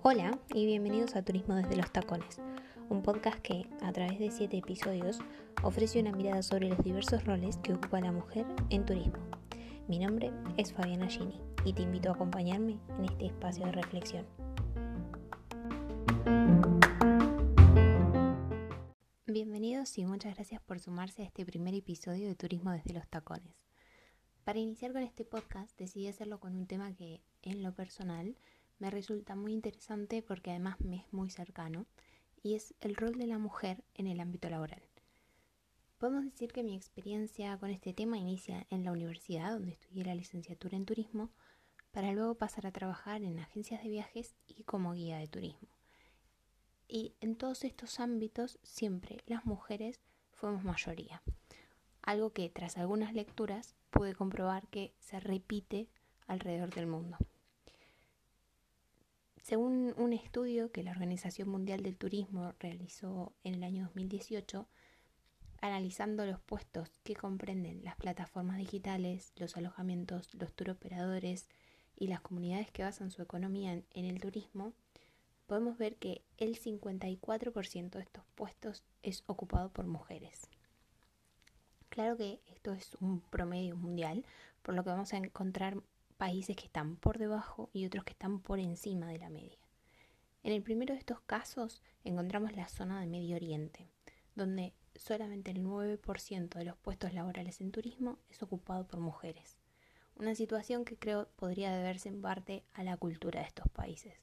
Hola y bienvenidos a Turismo desde los Tacones, un podcast que, a través de siete episodios, ofrece una mirada sobre los diversos roles que ocupa la mujer en turismo. Mi nombre es Fabiana Gini y te invito a acompañarme en este espacio de reflexión. Bienvenidos y muchas gracias por sumarse a este primer episodio de Turismo desde los Tacones. Para iniciar con este podcast decidí hacerlo con un tema que, en lo personal, me resulta muy interesante porque además me es muy cercano y es el rol de la mujer en el ámbito laboral. Podemos decir que mi experiencia con este tema inicia en la universidad, donde estudié la licenciatura en turismo, para luego pasar a trabajar en agencias de viajes y como guía de turismo. Y en todos estos ámbitos siempre las mujeres fuimos mayoría, algo que tras algunas lecturas pude comprobar que se repite alrededor del mundo. Según un estudio que la Organización Mundial del Turismo realizó en el año 2018, analizando los puestos que comprenden las plataformas digitales, los alojamientos, los turoperadores y las comunidades que basan su economía en, el turismo, podemos ver que el 54% de estos puestos es ocupado por mujeres. Claro que esto es un promedio mundial, por lo que vamos a encontrar países que están por debajo y otros que están por encima de la media. En el primero de estos casos encontramos la zona de Medio Oriente, donde solamente el 9% de los puestos laborales en turismo es ocupado por mujeres. Una situación que creo podría deberse en parte a la cultura de estos países.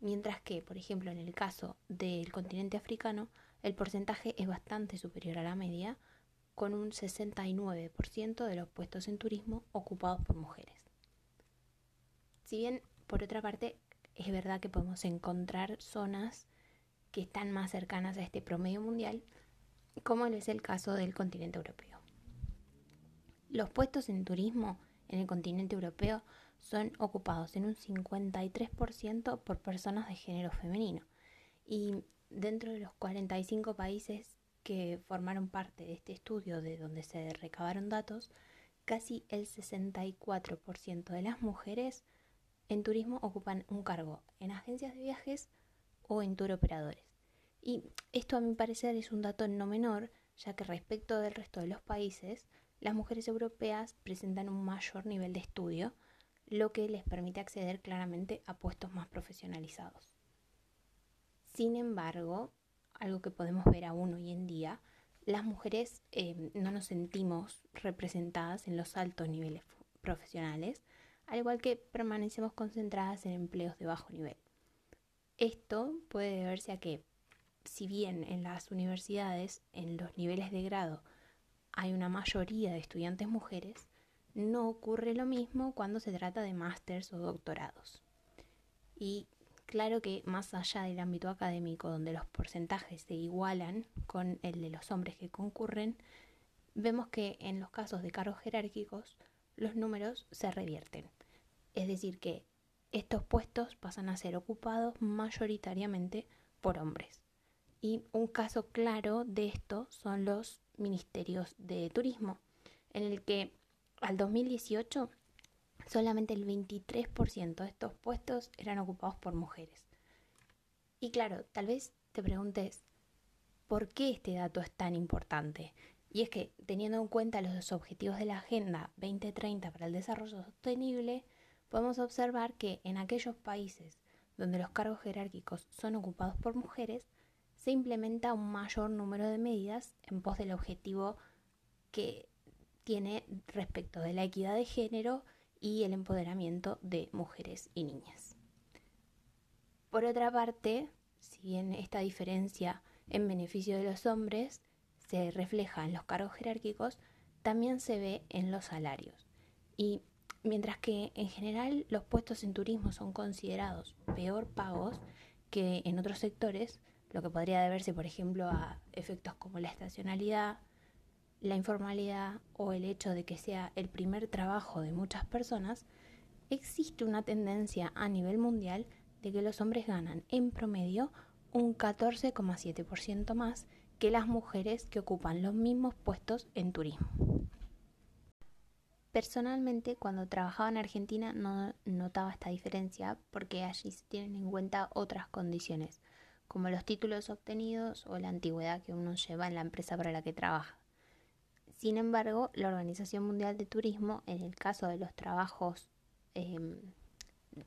Mientras que, por ejemplo, en el caso del continente africano, el porcentaje es bastante superior a la media, con un 69% de los puestos en turismo ocupados por mujeres. Si bien, por otra parte, es verdad que podemos encontrar zonas que están más cercanas a este promedio mundial, como es el caso del continente europeo. Los puestos en turismo en el continente europeo son ocupados en un 53% por personas de género femenino y dentro de los 45 países que formaron parte de este estudio de donde se recabaron datos, casi el 64% de las mujeres en turismo ocupan un cargo en agencias de viajes o en tour operadores. Y esto a mi parecer es un dato no menor, ya que respecto del resto de los países, las mujeres europeas presentan un mayor nivel de estudio, lo que les permite acceder claramente a puestos más profesionalizados. Sin embargo, algo que podemos ver aún hoy en día, las mujeres eh, no nos sentimos representadas en los altos niveles profesionales, al igual que permanecemos concentradas en empleos de bajo nivel. Esto puede deberse a que, si bien en las universidades, en los niveles de grado, hay una mayoría de estudiantes mujeres, no ocurre lo mismo cuando se trata de másters o doctorados. Y claro que más allá del ámbito académico, donde los porcentajes se igualan con el de los hombres que concurren, vemos que en los casos de cargos jerárquicos los números se revierten. Es decir, que estos puestos pasan a ser ocupados mayoritariamente por hombres. Y un caso claro de esto son los ministerios de turismo, en el que al 2018 solamente el 23% de estos puestos eran ocupados por mujeres. Y claro, tal vez te preguntes, ¿por qué este dato es tan importante? Y es que teniendo en cuenta los objetivos de la Agenda 2030 para el Desarrollo Sostenible, podemos observar que en aquellos países donde los cargos jerárquicos son ocupados por mujeres, se implementa un mayor número de medidas en pos del objetivo que tiene respecto de la equidad de género y el empoderamiento de mujeres y niñas. Por otra parte, si bien esta diferencia en beneficio de los hombres se refleja en los cargos jerárquicos, también se ve en los salarios. Y Mientras que en general los puestos en turismo son considerados peor pagos que en otros sectores, lo que podría deberse, por ejemplo, a efectos como la estacionalidad, la informalidad o el hecho de que sea el primer trabajo de muchas personas, existe una tendencia a nivel mundial de que los hombres ganan en promedio un 14,7% más que las mujeres que ocupan los mismos puestos en turismo. Personalmente, cuando trabajaba en Argentina no notaba esta diferencia porque allí se tienen en cuenta otras condiciones, como los títulos obtenidos o la antigüedad que uno lleva en la empresa para la que trabaja. Sin embargo, la Organización Mundial de Turismo, en el caso de los trabajos em,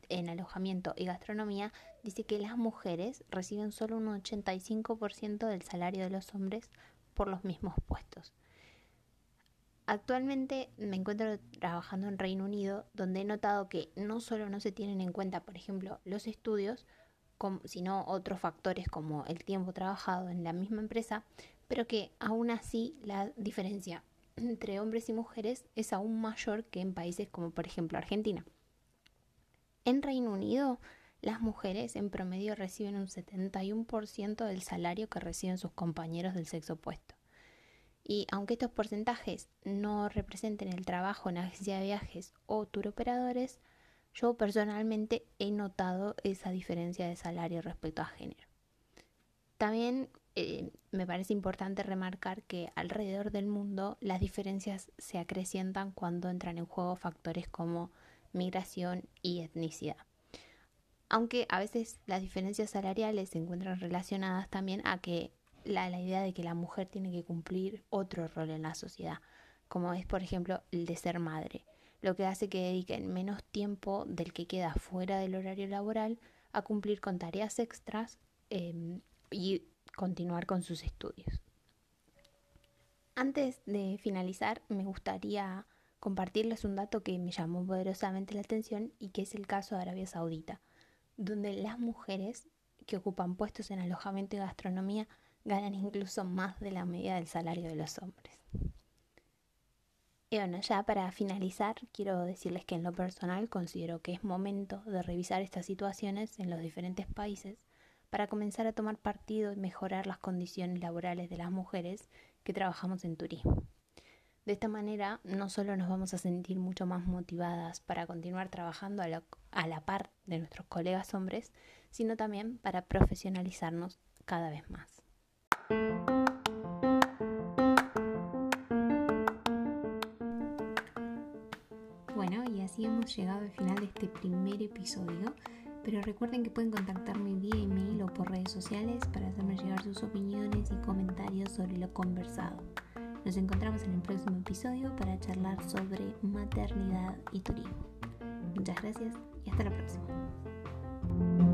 en alojamiento y gastronomía, dice que las mujeres reciben solo un 85% del salario de los hombres por los mismos puestos. Actualmente me encuentro trabajando en Reino Unido, donde he notado que no solo no se tienen en cuenta, por ejemplo, los estudios, sino otros factores como el tiempo trabajado en la misma empresa, pero que aún así la diferencia entre hombres y mujeres es aún mayor que en países como por ejemplo Argentina. En Reino Unido, las mujeres en promedio reciben un 71% del salario que reciben sus compañeros del sexo opuesto. Y aunque estos porcentajes no representen el trabajo en agencia de viajes o tour operadores, yo personalmente he notado esa diferencia de salario respecto a género. También eh, me parece importante remarcar que alrededor del mundo las diferencias se acrecientan cuando entran en juego factores como migración y etnicidad. Aunque a veces las diferencias salariales se encuentran relacionadas también a que la, idea de que la mujer tiene que cumplir otro rol en la sociedad, como es por ejemplo el de ser madre, lo que hace que dediquen menos tiempo del que queda fuera del horario laboral a cumplir con tareas extras em, y continuar con sus estudios. Antes de finalizar, me gustaría compartirles un dato que me llamó poderosamente la atención y que es el caso de Arabia Saudita, donde las mujeres que ocupan puestos en alojamiento y gastronomía ganan incluso más de la media del salario de los hombres. Y bueno, ya para finalizar, quiero decirles que en lo personal considero que es momento de revisar estas situaciones en los diferentes países para comenzar a tomar partido y mejorar las condiciones laborales de las mujeres que trabajamos en turismo. De esta manera, no solo nos vamos a sentir mucho más motivadas para continuar trabajando a la, a la par de nuestros colegas hombres, sino también para profesionalizarnos cada vez más. Hemos llegado al final de este primer episodio. Pero recuerden que pueden contactarme vía email o por redes sociales para hacerme llegar sus opiniones y comentarios sobre lo conversado. Nos encontramos en el próximo episodio para charlar sobre maternidad y turismo. Muchas gracias y hasta la próxima.